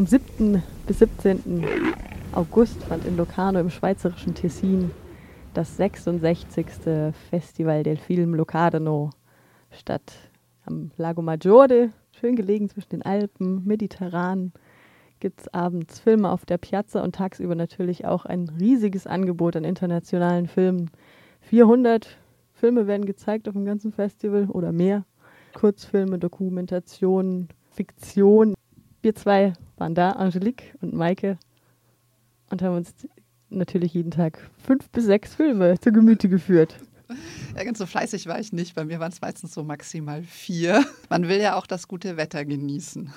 Vom 7. bis 17. August fand in Locarno im schweizerischen Tessin das 66. Festival del Film Locarno statt. Am Lago Maggiore, schön gelegen zwischen den Alpen, mediterran, gibt es abends Filme auf der Piazza und tagsüber natürlich auch ein riesiges Angebot an internationalen Filmen. 400 Filme werden gezeigt auf dem ganzen Festival oder mehr. Kurzfilme, Dokumentationen, Fiktion. Wir zwei waren da, Angelique und Maike, und haben uns natürlich jeden Tag fünf bis sechs Filme zu Gemüte geführt. Ja, ganz so fleißig war ich nicht. Bei mir waren es meistens so maximal vier. Man will ja auch das gute Wetter genießen.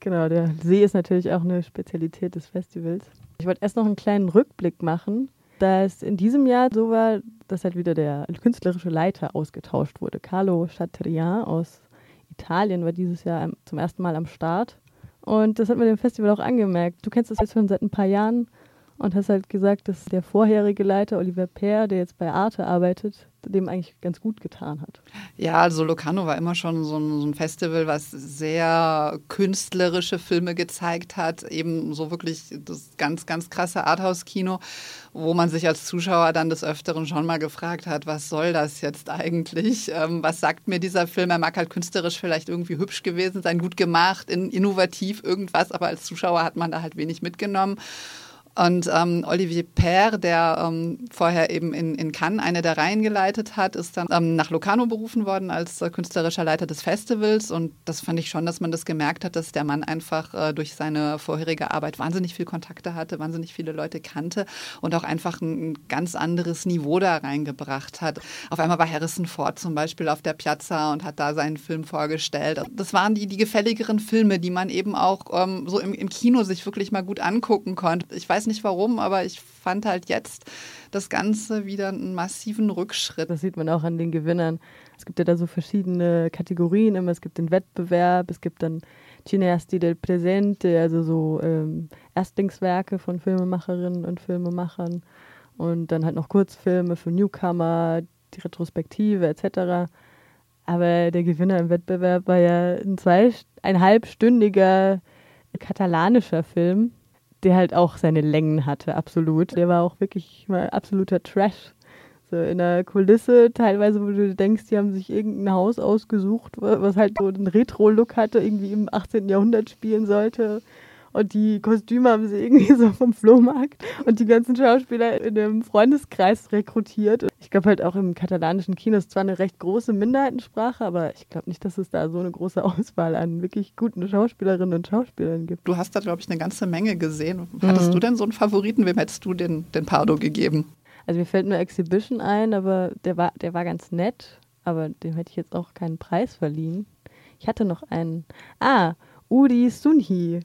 Genau, der See ist natürlich auch eine Spezialität des Festivals. Ich wollte erst noch einen kleinen Rückblick machen, da es in diesem Jahr so war, dass halt wieder der künstlerische Leiter ausgetauscht wurde. Carlo Chatrian aus Italien war dieses Jahr zum ersten Mal am Start. Und das hat man dem Festival auch angemerkt. Du kennst das jetzt schon seit ein paar Jahren und hast halt gesagt, dass der vorherige Leiter, Oliver Peer, der jetzt bei Arte arbeitet, dem eigentlich ganz gut getan hat. Ja, also Locarno war immer schon so ein, so ein, Festival, was sehr künstlerische Filme gezeigt hat, eben so wirklich das ganz, ganz krasse Arthouse-Kino, wo man sich als Zuschauer dann des Öfteren schon mal gefragt hat, was soll das jetzt eigentlich? Ähm, was sagt mir dieser Film? Er mag halt künstlerisch vielleicht irgendwie hübsch gewesen sein, gut gemacht, in, innovativ irgendwas, aber als Zuschauer hat man da halt wenig mitgenommen. Und ähm, Olivier Père, der ähm, vorher eben in, in Cannes eine der Reihen geleitet hat, ist dann ähm, nach Locarno berufen worden als äh, künstlerischer Leiter des Festivals. Und das fand ich schon, dass man das gemerkt hat, dass der Mann einfach äh, durch seine vorherige Arbeit wahnsinnig viel Kontakte hatte, wahnsinnig viele Leute kannte und auch einfach ein, ein ganz anderes Niveau da reingebracht hat. Auf einmal war Harrison Ford zum Beispiel auf der Piazza und hat da seinen Film vorgestellt. Das waren die, die gefälligeren Filme, die man eben auch ähm, so im, im Kino sich wirklich mal gut angucken konnte. Ich weiß nicht warum, aber ich fand halt jetzt das Ganze wieder einen massiven Rückschritt. Das sieht man auch an den Gewinnern. Es gibt ja da so verschiedene Kategorien immer. Es gibt den Wettbewerb, es gibt dann Cineasti del Presente, also so ähm, Erstlingswerke von Filmemacherinnen und Filmemachern. Und dann halt noch Kurzfilme für Newcomer, die Retrospektive etc. Aber der Gewinner im Wettbewerb war ja ein zweieinhalbstündiger katalanischer Film, der halt auch seine Längen hatte, absolut. Der war auch wirklich mal absoluter Trash. So in der Kulisse, teilweise, wo du denkst, die haben sich irgendein Haus ausgesucht, was halt so einen Retro-Look hatte, irgendwie im 18. Jahrhundert spielen sollte. Und die Kostüme haben sie irgendwie so vom Flohmarkt und die ganzen Schauspieler in dem Freundeskreis rekrutiert. Ich glaube halt auch im katalanischen Kino ist zwar eine recht große Minderheitensprache, aber ich glaube nicht, dass es da so eine große Auswahl an wirklich guten Schauspielerinnen und Schauspielern gibt. Du hast da, glaube ich, eine ganze Menge gesehen. Hattest mhm. du denn so einen Favoriten? Wem hättest du den, den Pardo gegeben? Also mir fällt nur Exhibition ein, aber der war, der war ganz nett, aber dem hätte ich jetzt auch keinen Preis verliehen. Ich hatte noch einen. Ah, Udi Sunhi.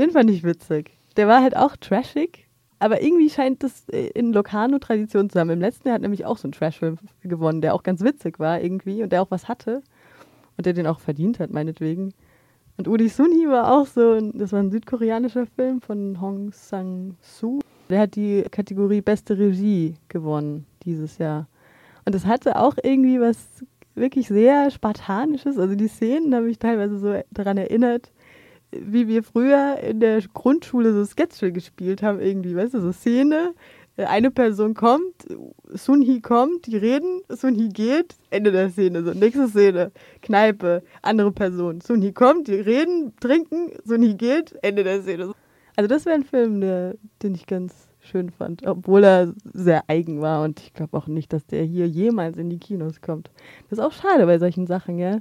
Den fand ich witzig. Der war halt auch trashig, aber irgendwie scheint das äh, in Locarno Tradition zu haben. Im letzten Jahr hat nämlich auch so ein Trashfilm gewonnen, der auch ganz witzig war irgendwie und der auch was hatte und der den auch verdient hat, meinetwegen. Und Udi Sunhi war auch so, das war ein südkoreanischer Film von Hong Sang-soo. Der hat die Kategorie Beste Regie gewonnen dieses Jahr. Und das hatte auch irgendwie was wirklich sehr Spartanisches. Also die Szenen habe ich teilweise so daran erinnert, wie wir früher in der Grundschule so Sketche gespielt haben, irgendwie, weißt du, so Szene, äh, eine Person kommt, Sunhi kommt, die reden, Sunhi geht, Ende der Szene, so nächste Szene, Kneipe, andere Person, Sunhi kommt, die reden, trinken, Sunhi geht, Ende der Szene. Also das wäre ein Film, der, den ich ganz schön fand, obwohl er sehr eigen war und ich glaube auch nicht, dass der hier jemals in die Kinos kommt. Das ist auch schade bei solchen Sachen, ja.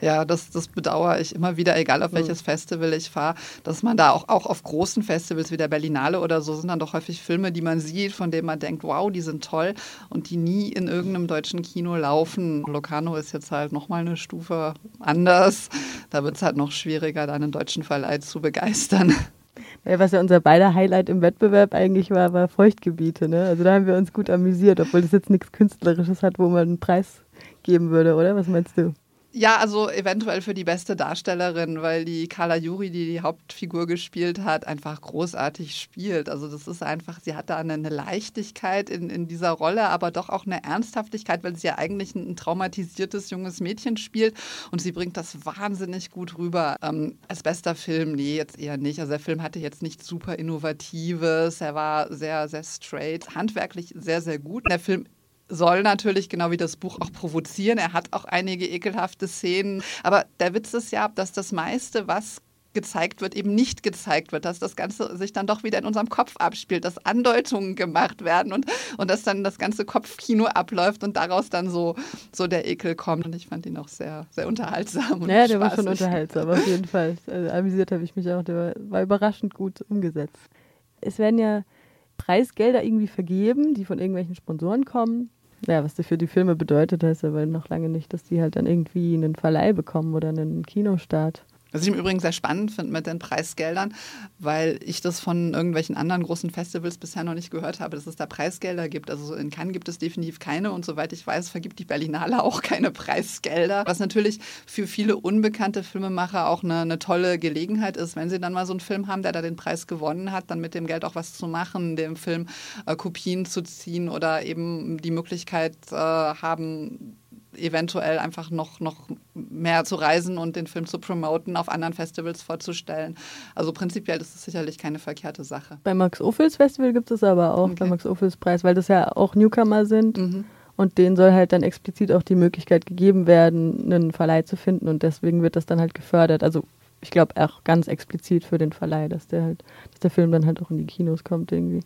Ja, das, das bedauere ich immer wieder, egal auf welches mhm. Festival ich fahre, dass man da auch, auch auf großen Festivals wie der Berlinale oder so sind dann doch häufig Filme, die man sieht, von denen man denkt, wow, die sind toll und die nie in irgendeinem deutschen Kino laufen. Locarno ist jetzt halt nochmal eine Stufe anders. Da wird es halt noch schwieriger, da einen deutschen Verleih zu begeistern. Was ja unser beider Highlight im Wettbewerb eigentlich war, war Feuchtgebiete. Ne? Also da haben wir uns gut amüsiert, obwohl das jetzt nichts Künstlerisches hat, wo man einen Preis geben würde, oder? Was meinst du? Ja, also eventuell für die beste Darstellerin, weil die Carla Juri, die die Hauptfigur gespielt hat, einfach großartig spielt. Also das ist einfach, sie hat da eine, Leichtigkeit in, in dieser Rolle, aber doch auch eine Ernsthaftigkeit, weil sie ja eigentlich ein, ein traumatisiertes junges Mädchen spielt und sie bringt das wahnsinnig gut rüber. Ähm, als bester Film, nee, jetzt eher nicht. Also der Film hatte jetzt nichts super Innovatives, er war sehr, sehr straight, handwerklich sehr, sehr gut. Der Film soll natürlich, genau wie das Buch, auch provozieren. Er hat auch einige ekelhafte Szenen. Aber der Witz ist ja, dass das meiste, was gezeigt wird, eben nicht gezeigt wird, dass das Ganze sich dann doch wieder in unserem Kopf abspielt, dass Andeutungen gemacht werden und, und dass dann das ganze Kopfkino abläuft und daraus dann so, so der Ekel kommt. Und ich fand ihn auch sehr, sehr unterhaltsam. Und ja, der war schon unterhaltsam, auf jeden Fall. Also, amüsiert habe ich mich auch, der war, war überraschend gut umgesetzt. Es werden ja Preisgelder irgendwie vergeben, die von irgendwelchen Sponsoren kommen. Ja, was das für die Filme bedeutet, heißt aber noch lange nicht, dass die halt dann irgendwie einen Verleih bekommen oder einen Kinostart. Was ich im Übrigen sehr spannend finde mit den Preisgeldern, weil ich das von irgendwelchen anderen großen Festivals bisher noch nicht gehört habe, dass es da Preisgelder gibt. Also in Cannes gibt es definitiv keine und soweit ich weiß, vergibt die Berlinale auch keine Preisgelder. Was natürlich für viele unbekannte Filmemacher auch eine, eine tolle Gelegenheit ist, wenn sie dann mal so einen Film haben, der da den Preis gewonnen hat, dann mit dem Geld auch was zu machen, dem Film äh, Kopien zu ziehen oder eben die Möglichkeit äh, haben, eventuell einfach noch, noch mehr zu reisen und den Film zu promoten, auf anderen Festivals vorzustellen. Also prinzipiell ist es sicherlich keine verkehrte Sache. Beim Max Ophüls Festival gibt es aber auch, okay. beim Max Ophüls Preis, weil das ja auch Newcomer sind. Mhm. Und denen soll halt dann explizit auch die Möglichkeit gegeben werden, einen Verleih zu finden. Und deswegen wird das dann halt gefördert. Also ich glaube auch ganz explizit für den Verleih, dass der halt, dass der Film dann halt auch in die Kinos kommt irgendwie.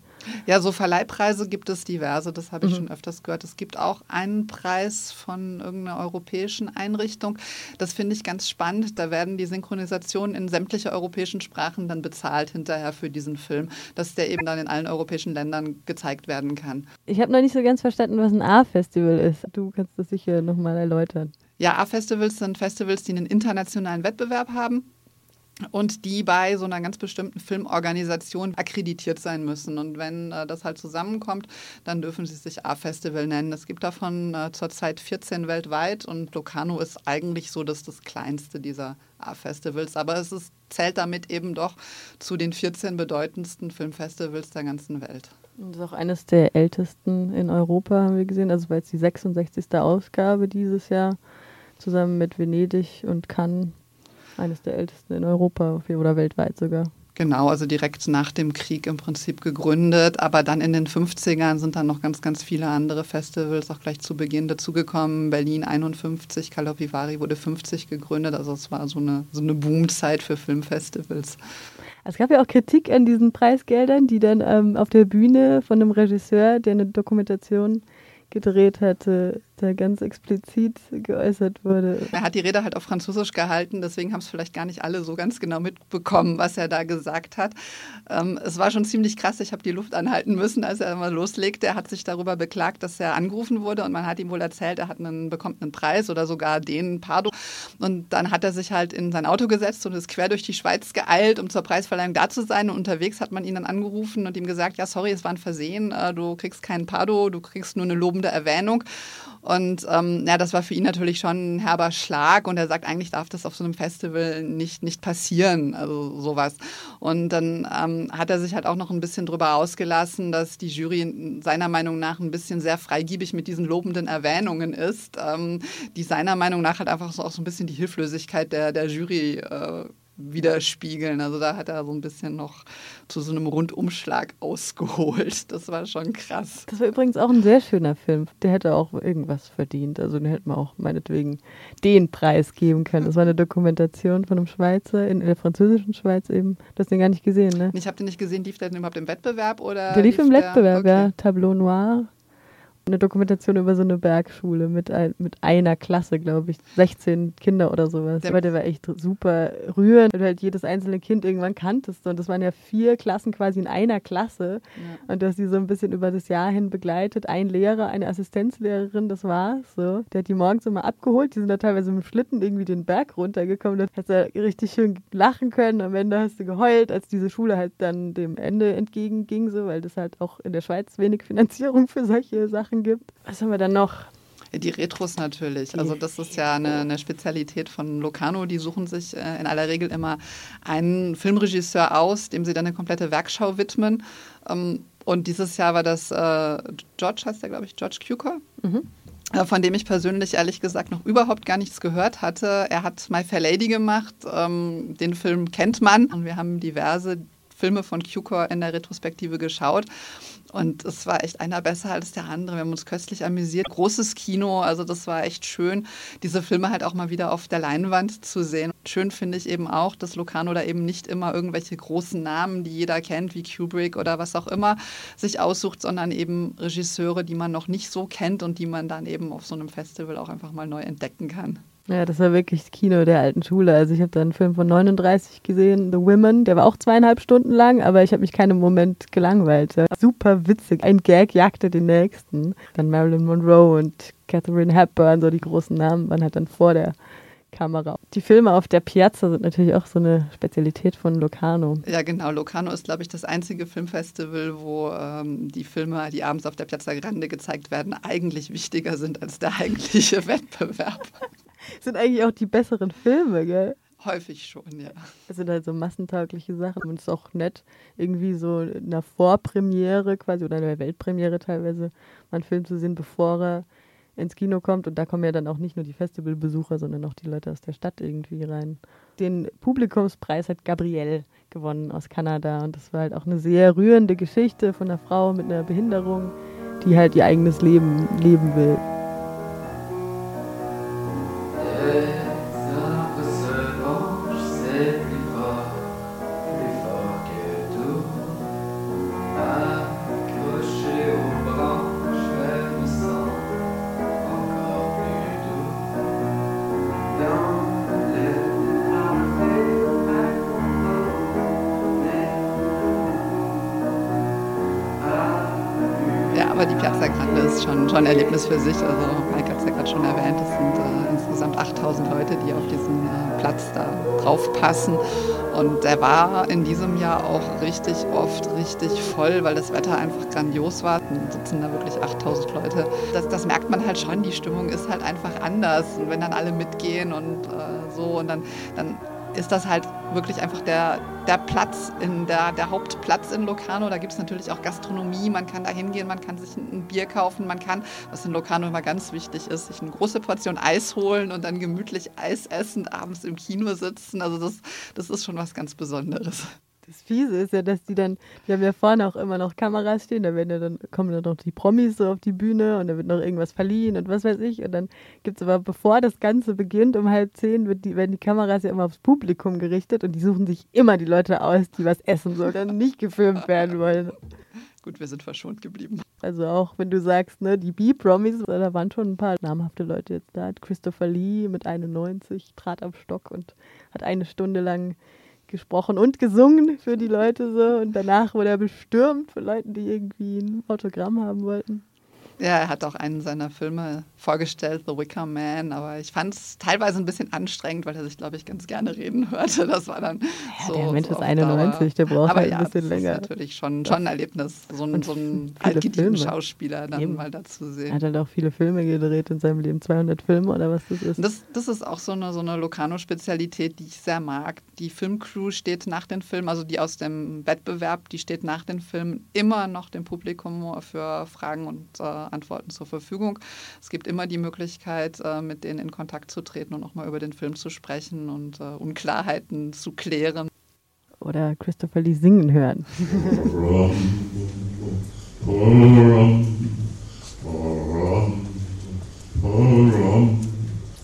Ja, so Verleihpreise gibt es diverse, das habe ich mhm. schon öfters gehört. Es gibt auch einen Preis von irgendeiner europäischen Einrichtung. Das finde ich ganz spannend. Da werden die Synchronisationen in sämtliche europäischen Sprachen dann bezahlt hinterher für diesen Film, dass der eben dann in allen europäischen Ländern gezeigt werden kann. Ich habe noch nicht so ganz verstanden, was ein A-Festival ist. Du kannst das sicher nochmal erläutern. Ja, A-Festivals sind Festivals, die einen internationalen Wettbewerb haben und die bei so einer ganz bestimmten Filmorganisation akkreditiert sein müssen. Und wenn äh, das halt zusammenkommt, dann dürfen sie sich A-Festival nennen. Es gibt davon äh, zurzeit 14 weltweit und Locarno ist eigentlich so das, das kleinste dieser A-Festivals. Aber es ist, zählt damit eben doch zu den 14 bedeutendsten Filmfestivals der ganzen Welt. Das ist auch eines der ältesten in Europa, haben wir gesehen. Also war jetzt die 66. Ausgabe dieses Jahr, zusammen mit Venedig und Cannes eines der ältesten in Europa oder weltweit sogar. Genau, also direkt nach dem Krieg im Prinzip gegründet. Aber dann in den 50ern sind dann noch ganz, ganz viele andere Festivals auch gleich zu Beginn dazugekommen. Berlin 51, Calopivari wurde 50 gegründet. Also es war so eine, so eine Boomzeit für Filmfestivals. Es gab ja auch Kritik an diesen Preisgeldern, die dann ähm, auf der Bühne von einem Regisseur, der eine Dokumentation gedreht hatte, da ganz explizit geäußert wurde. Er hat die Rede halt auf Französisch gehalten, deswegen haben es vielleicht gar nicht alle so ganz genau mitbekommen, was er da gesagt hat. Ähm, es war schon ziemlich krass, ich habe die Luft anhalten müssen, als er mal loslegte. Er hat sich darüber beklagt, dass er angerufen wurde und man hat ihm wohl erzählt, er hat einen, bekommt einen Preis oder sogar den Pardo. Und dann hat er sich halt in sein Auto gesetzt und ist quer durch die Schweiz geeilt, um zur Preisverleihung da zu sein. Und unterwegs hat man ihn dann angerufen und ihm gesagt, ja sorry, es war ein Versehen, äh, du kriegst keinen Pardo, du kriegst nur eine lobende lobende Erwähnung. Und ähm, ja, das war für ihn natürlich schon ein herber Schlag und er sagt, eigentlich darf das auf so einem Festival nicht, nicht passieren, also sowas. Und dann ähm, hat er sich halt auch noch ein bisschen drüber ausgelassen, dass die Jury seiner Meinung nach ein bisschen sehr freigiebig mit diesen lobenden Erwähnungen ist, ähm, die seiner Meinung nach halt einfach so auch so ein bisschen die Hilflosigkeit der, der Jury äh, widerspiegeln. Also da hat er so ein bisschen noch zu so einem Rundumschlag ausgeholt. Das war schon krass. Das war übrigens auch ein sehr schöner Film. Der hätte auch irgendwas verdient. Also den hätte man auch meinetwegen den Preis geben können. Das war eine Dokumentation von einem Schweizer in der französischen Schweiz eben. Du hast den gar nicht gesehen, ne? Ich habe den nicht gesehen. Lief der denn überhaupt im Wettbewerb oder? Der lief, lief im Wettbewerb, okay. ja. Tableau Noir eine Dokumentation über so eine Bergschule mit, ein, mit einer Klasse, glaube ich. 16 Kinder oder sowas. Aber der war echt super rührend, weil du halt jedes einzelne Kind irgendwann kanntest. Und das waren ja vier Klassen quasi in einer Klasse. Ja. Und du hast die so ein bisschen über das Jahr hin begleitet. Ein Lehrer, eine Assistenzlehrerin, das war's. So. Der hat die morgens immer abgeholt. Die sind da teilweise mit dem Schlitten irgendwie den Berg runtergekommen. Da hast du richtig schön lachen können. Am Ende hast du geheult, als diese Schule halt dann dem Ende entgegenging, so, weil das halt auch in der Schweiz wenig Finanzierung für solche Sachen Sachen gibt. Was haben wir dann noch? Die Retros natürlich. Also das ist ja eine, eine Spezialität von Locarno. Die suchen sich äh, in aller Regel immer einen Filmregisseur aus, dem sie dann eine komplette Werkschau widmen. Ähm, und dieses Jahr war das äh, George, heißt der, glaube ich, George Cukor. Mhm äh, von dem ich persönlich ehrlich gesagt noch überhaupt gar nichts gehört hatte. Er hat My Fair Lady gemacht. Ähm, den Film kennt man und wir haben diverse Filme von Cukor in der Retrospektive geschaut. Und es war echt einer besser als der andere. Wir haben uns köstlich amüsiert. Großes Kino, also das war echt schön, diese Filme halt auch mal wieder auf der Leinwand zu sehen. Schön finde ich eben auch, dass Locarno da eben nicht immer irgendwelche großen Namen, die jeder kennt, wie Kubrick oder was auch immer, sich aussucht, sondern eben Regisseure, die man noch nicht so kennt und die man dann eben auf so einem Festival auch einfach mal neu entdecken kann. Ja, das war wirklich das Kino der alten Schule. Also ich habe da einen Film von 39 gesehen, The Women. Der war auch zweieinhalb Stunden lang, aber ich habe mich keinen Moment gelangweilt. Super witzig. Ein Gag jagte den nächsten. Dann Marilyn Monroe und Catherine Hepburn, so die großen Namen, waren halt dann vor der Kamera. Die Filme auf der Piazza sind natürlich auch so eine Spezialität von Locarno. Ja, genau. Locarno ist, glaube ich, das einzige Filmfestival, wo ähm, die Filme, die abends auf der Piazza Grande gezeigt werden, eigentlich wichtiger sind als der eigentliche Wettbewerb sind eigentlich auch die besseren Filme, gell? Häufig schon, ja. Das sind halt so massentaugliche Sachen und es ist auch nett, irgendwie so in einer Vorpremiere quasi oder in der Weltpremiere teilweise mal einen Film zu sehen, bevor er ins Kino kommt. Und da kommen ja dann auch nicht nur die Festivalbesucher, sondern auch die Leute aus der Stadt irgendwie rein. Den Publikumspreis hat Gabrielle gewonnen aus Kanada und das war halt auch eine sehr rührende Geschichte von einer Frau mit einer Behinderung, die halt ihr eigenes Leben leben will. Schon ein Erlebnis für sich. Also es ja gerade schon erwähnt, es sind äh, insgesamt 8000 Leute, die auf diesen äh, Platz da drauf passen. Und der war in diesem Jahr auch richtig oft richtig voll, weil das Wetter einfach grandios war. Dann sitzen da wirklich 8000 Leute. Das, das merkt man halt schon, die Stimmung ist halt einfach anders. Und wenn dann alle mitgehen und äh, so und dann, dann ist das halt wirklich einfach der, der Platz, in der, der Hauptplatz in Locarno. Da gibt es natürlich auch Gastronomie, man kann da hingehen, man kann sich ein Bier kaufen, man kann, was in Locarno immer ganz wichtig ist, sich eine große Portion Eis holen und dann gemütlich Eis essen, abends im Kino sitzen. Also das, das ist schon was ganz Besonderes das Fiese ist ja, dass die dann, die haben ja vorne auch immer noch Kameras stehen, da werden ja dann, kommen dann noch die Promis so auf die Bühne und da wird noch irgendwas verliehen und was weiß ich. Und dann gibt es aber, bevor das Ganze beginnt, um halb zehn, wird die, werden die Kameras ja immer aufs Publikum gerichtet und die suchen sich immer die Leute aus, die was essen sollen und nicht gefilmt werden wollen. Gut, wir sind verschont geblieben. Also auch wenn du sagst, ne, die B-Promis, da waren schon ein paar namhafte Leute jetzt da. Christopher Lee mit 91 trat am Stock und hat eine Stunde lang gesprochen und gesungen für die Leute so. Und danach wurde er bestürmt von Leuten, die irgendwie ein Autogramm haben wollten. Ja, er hat auch einen seiner Filme vorgestellt, The Wicker Man, aber ich fand es teilweise ein bisschen anstrengend, weil er sich, glaube ich, ganz gerne reden hörte. Das war dann ja, so. Der Mensch so ist 91, der braucht aber halt ein ja, bisschen länger. Das ist natürlich schon, schon ein Erlebnis, so, ein, so einen altgedienten Schauspieler dann Eben. mal dazu sehen. Er hat halt auch viele Filme gedreht in seinem Leben, 200 Filme oder was das ist. Das, das ist auch so eine, so eine Locarno-Spezialität, die ich sehr mag. Die Filmcrew steht nach den Filmen, also die aus dem Wettbewerb, die steht nach den Filmen immer noch dem Publikum für Fragen und äh, Antworten zur Verfügung. Es gibt immer die Möglichkeit, äh, mit denen in Kontakt zu treten und auch mal über den Film zu sprechen und äh, Unklarheiten zu klären. Oder Christopher Lee singen hören.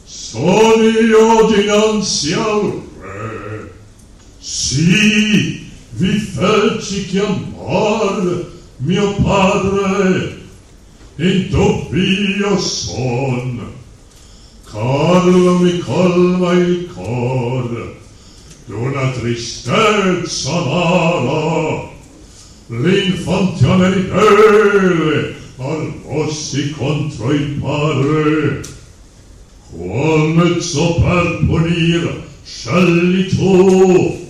Sono io dinanzi al re, sì, vi feci chiamare mio padre in dubbio son. Calmi calma il cor. D'una tristezza amara. L'infantiale ribelle arvossi contro il padre qual mezzo per punir scegli tu.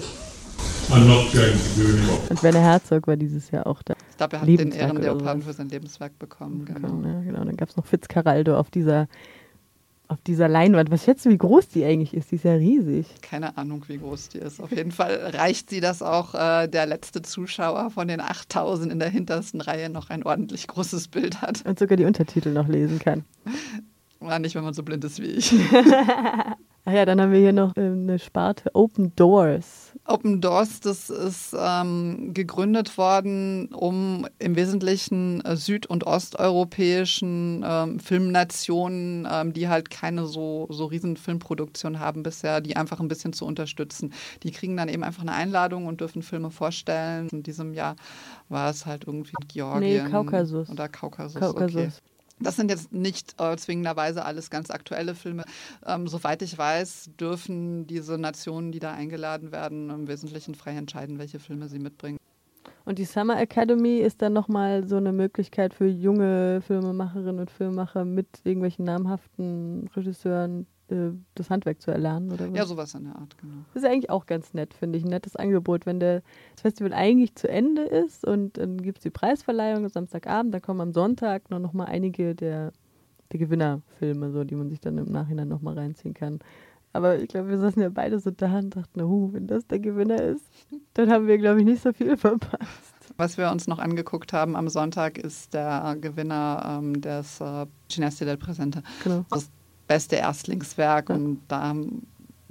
Und Werner Herzog war dieses Jahr auch da. glaube, er hat den Ehrenleoparden für sein Lebenswerk bekommen. Genau. Ja, genau. Dann gab es noch Fitzcarraldo auf dieser auf dieser Leinwand. Was schätzt du, wie groß die eigentlich ist? Die ist ja riesig. Keine Ahnung, wie groß die ist. Auf jeden Fall reicht sie, dass auch äh, der letzte Zuschauer von den 8000 in der hintersten Reihe noch ein ordentlich großes Bild hat. Und sogar die Untertitel noch lesen kann. War nicht, wenn man so blind ist wie ich. Ach ja, dann haben wir hier noch ähm, eine Sparte Open Doors. Open Doors, das ist ähm, gegründet worden, um im Wesentlichen äh, süd- und osteuropäischen ähm, Filmnationen, ähm, die halt keine so, so riesen Filmproduktion haben bisher, die einfach ein bisschen zu unterstützen. Die kriegen dann eben einfach eine Einladung und dürfen Filme vorstellen. In diesem Jahr war es halt irgendwie Georgien. Nee, Kaukasus. Oder Kaukasus. Kaukasus. Okay. Das sind jetzt nicht äh, zwingenderweise alles ganz aktuelle Filme. Ähm, soweit ich weiß, dürfen diese Nationen, die da eingeladen werden, im Wesentlichen frei entscheiden, welche Filme sie mitbringen. Und die Summer Academy ist dann nochmal so eine Möglichkeit für junge Filmemacherinnen und Filmemacher mit irgendwelchen namhaften Regisseuren äh, das Handwerk zu erlernen, oder was? Ja, sowas in der Art, genau. Das ist eigentlich auch ganz nett, finde ich. Ein nettes Angebot, wenn der, das Festival eigentlich zu Ende ist und dann gibt es die Preisverleihung Samstagabend, dann kommen am Sonntag noch, noch mal einige der, der Gewinnerfilme, so, die man sich dann im Nachhinein nochmal reinziehen kann. Aber ich glaube, wir saßen ja beide so da und dachten, uh, wenn das der Gewinner ist, dann haben wir, glaube ich, nicht so viel verpasst. Was wir uns noch angeguckt haben am Sonntag ist der Gewinner ähm, des äh, Cineste del Presente. Genau. Das beste Erstlingswerk. Und da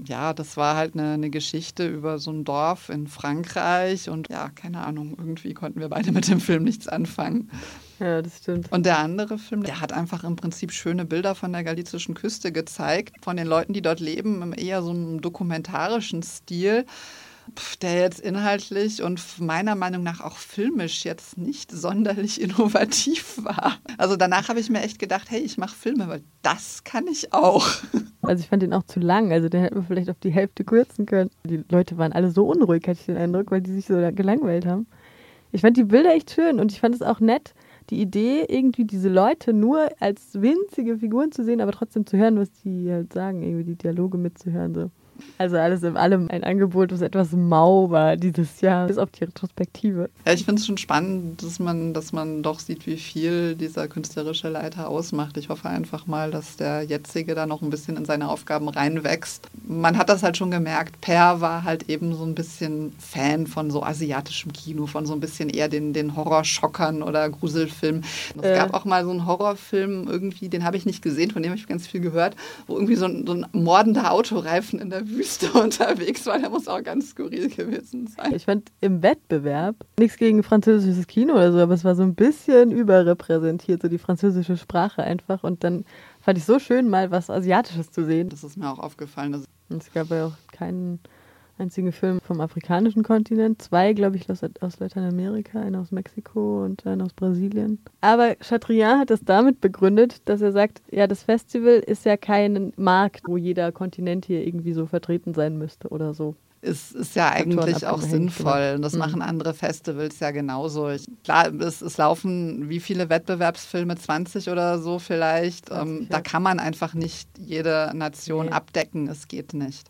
ja, das war halt eine, eine, Geschichte über so ein Dorf in Frankreich und ja, keine Ahnung, irgendwie konnten wir beide mit dem Film nichts anfangen. Ja, das stimmt. Und der andere Film, der hat einfach im Prinzip schöne Bilder von der galizischen Küste gezeigt, von den Leuten, die dort leben, im eher so einem dokumentarischen Stil der jetzt inhaltlich und meiner Meinung nach auch filmisch jetzt nicht sonderlich innovativ war. Also danach habe ich mir echt gedacht, hey, ich mache Filme, weil das kann ich auch. Also ich fand den auch zu lang, also den hätten wir vielleicht auf die Hälfte kürzen können. Die Leute waren alle so unruhig, hatte ich den Eindruck, weil die sich so gelangweilt haben. Ich fand die Bilder echt schön und ich fand es auch nett, die Idee, irgendwie diese Leute nur als winzige Figuren zu sehen, aber trotzdem zu hören, was die halt sagen, irgendwie die Dialoge mitzuhören. So. Also alles in allem ein Angebot, was etwas mau war dieses Jahr, bis auf die Retrospektive. Ja, ich finde es schon spannend, dass man, dass man doch sieht, wie viel dieser künstlerische Leiter ausmacht. Ich hoffe einfach mal, dass der jetzige da noch ein bisschen in seine Aufgaben reinwächst. Man hat das halt schon gemerkt, Per war halt eben so ein bisschen Fan von so asiatischem Kino, von so ein bisschen eher den, den Horrorschockern oder Gruselfilmen. Es äh. gab auch mal so einen Horrorfilm irgendwie, den habe ich nicht gesehen, von dem habe ich ganz viel gehört, wo irgendwie so ein, so ein mordender Autoreifen in der Wüste unterwegs war. Der muss auch ganz skurril gewesen sein. Ich fand im Wettbewerb nichts gegen französisches Kino oder so, aber es war so ein bisschen überrepräsentiert, so die französische Sprache einfach. Und dann fand ich so schön, mal was Asiatisches zu sehen. Das ist mir auch aufgefallen. Es gab ja auch keinen einzigen Film vom afrikanischen Kontinent. Zwei, glaube ich, aus, aus Lateinamerika, einer aus Mexiko und einer aus Brasilien. Aber Chatrian hat das damit begründet, dass er sagt, ja, das Festival ist ja kein Markt, wo jeder Kontinent hier irgendwie so vertreten sein müsste oder so ist, ist ja eigentlich auch sinnvoll. Und das mhm. machen andere Festivals ja genauso. Ich, klar, es, es, laufen wie viele Wettbewerbsfilme, 20 oder so vielleicht. 20, ähm, ja. Da kann man einfach nicht jede Nation nee. abdecken. Es geht nicht.